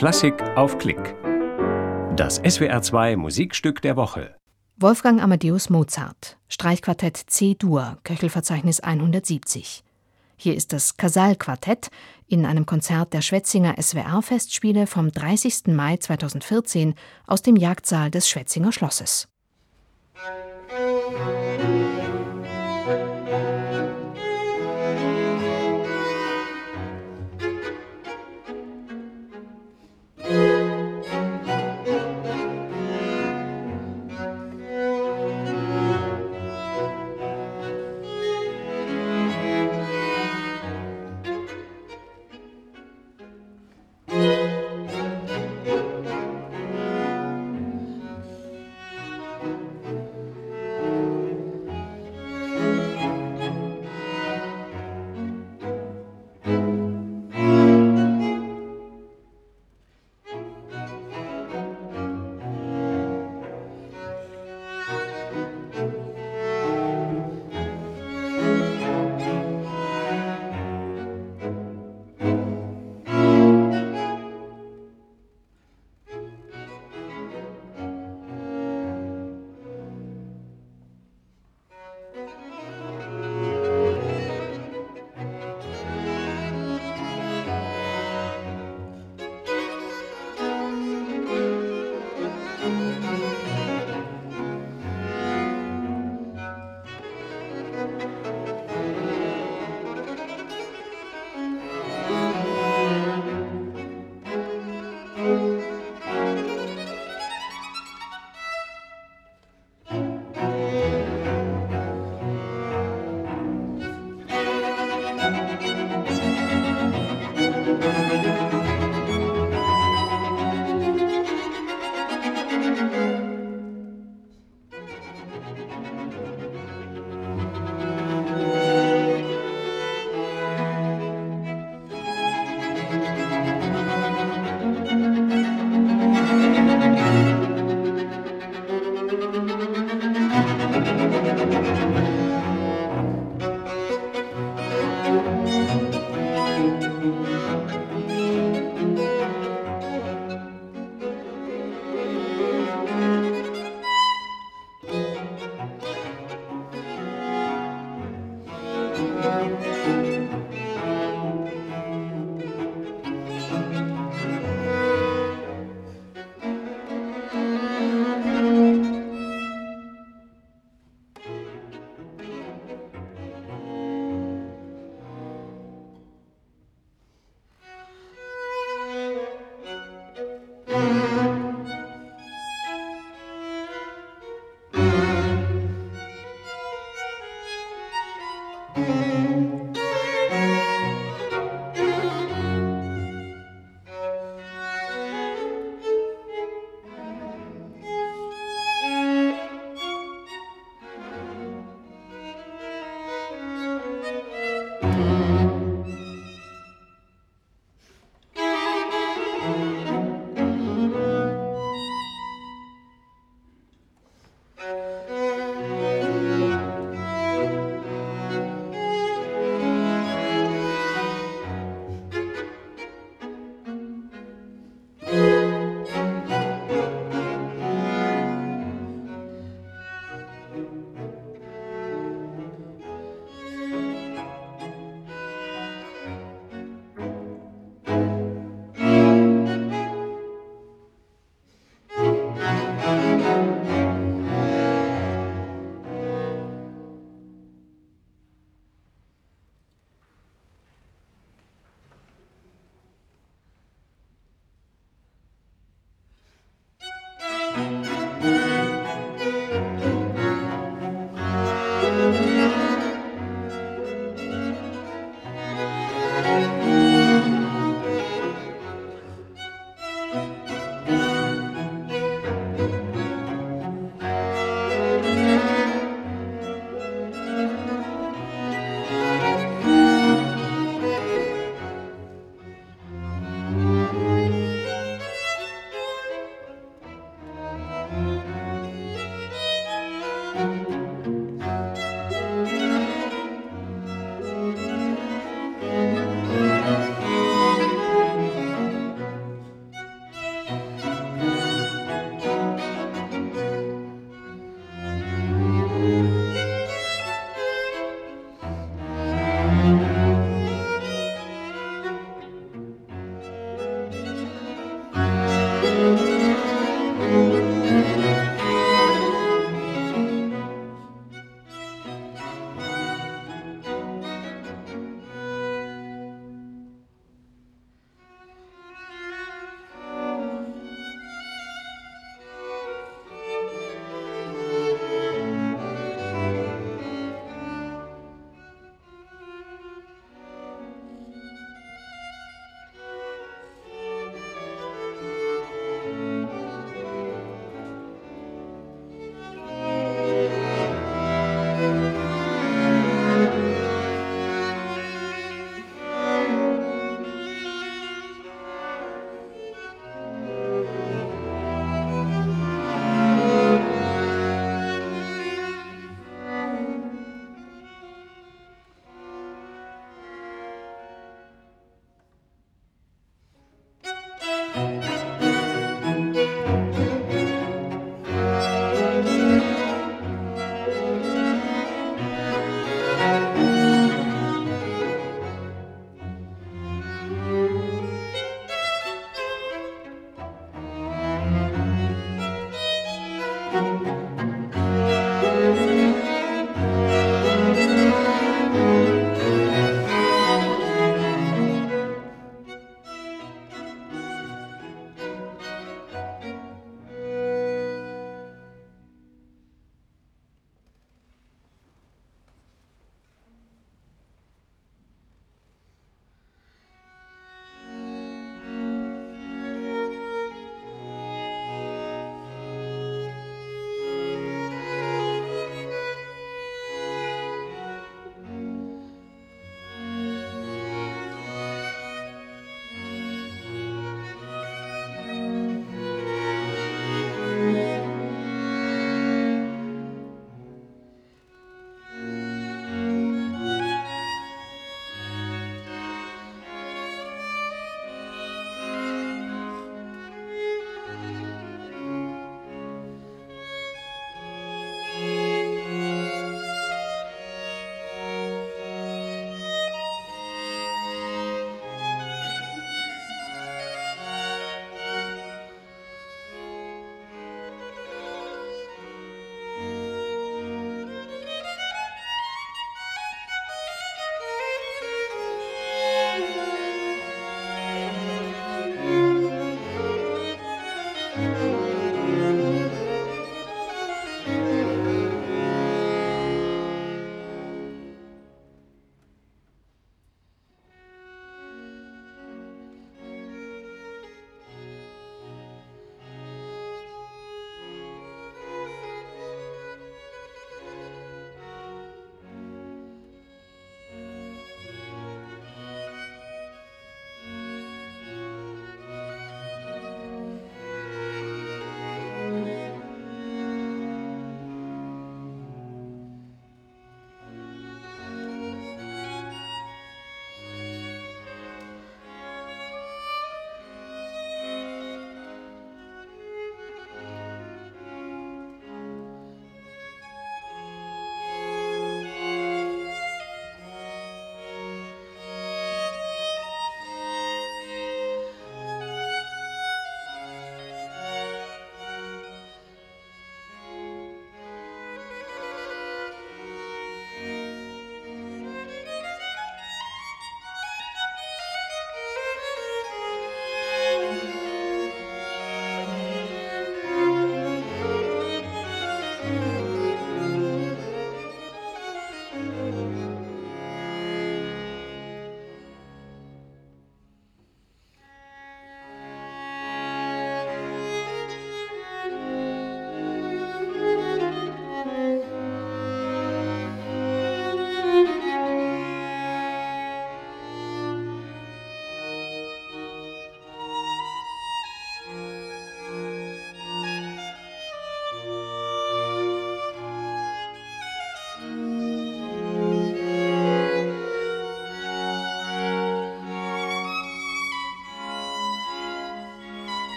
Klassik auf Klick. Das SWR2 Musikstück der Woche. Wolfgang Amadeus Mozart, Streichquartett C-Dur, Köchelverzeichnis 170. Hier ist das Casal-Quartett in einem Konzert der Schwetzinger SWR-Festspiele vom 30. Mai 2014 aus dem Jagdsaal des Schwetzinger Schlosses.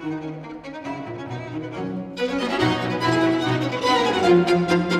thank you.